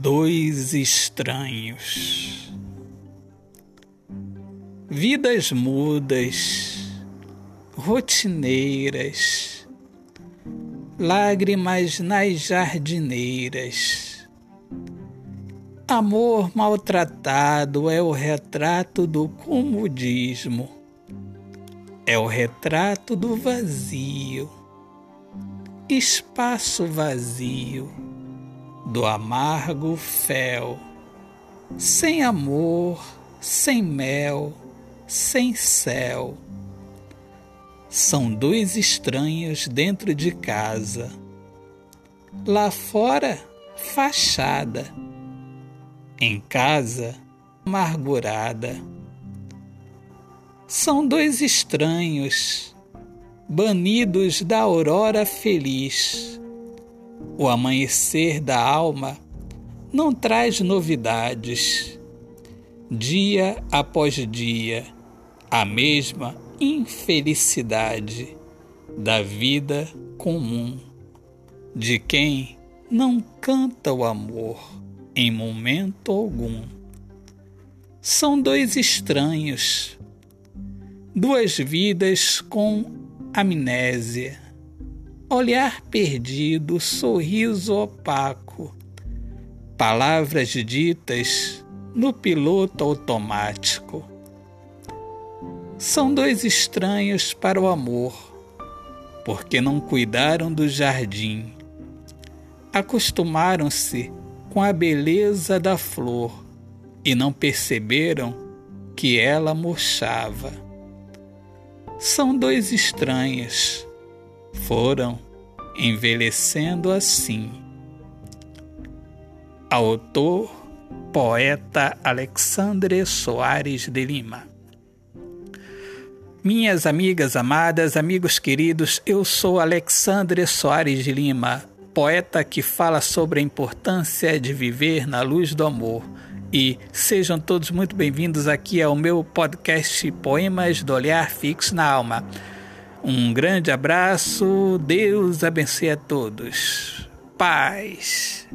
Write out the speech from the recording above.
Dois estranhos. Vidas mudas, rotineiras, lágrimas nas jardineiras. Amor maltratado é o retrato do comodismo, é o retrato do vazio, espaço vazio do amargo fel, sem amor, sem mel, sem céu. São dois estranhos dentro de casa. Lá fora, fachada. Em casa, amargurada. São dois estranhos, banidos da aurora feliz o amanhecer da alma não traz novidades. Dia após dia, a mesma infelicidade da vida comum, de quem não canta o amor em momento algum. São dois estranhos, duas vidas com amnésia olhar perdido, sorriso opaco, palavras ditas no piloto automático. São dois estranhos para o amor, porque não cuidaram do jardim. Acostumaram-se com a beleza da flor e não perceberam que ela murchava. São dois estranhos foram envelhecendo assim. Autor, poeta Alexandre Soares de Lima. Minhas amigas amadas, amigos queridos, eu sou Alexandre Soares de Lima, poeta que fala sobre a importância de viver na luz do amor. E sejam todos muito bem-vindos aqui ao meu podcast Poemas do Olhar Fixo na Alma. Um grande abraço, Deus abençoe a todos. Paz.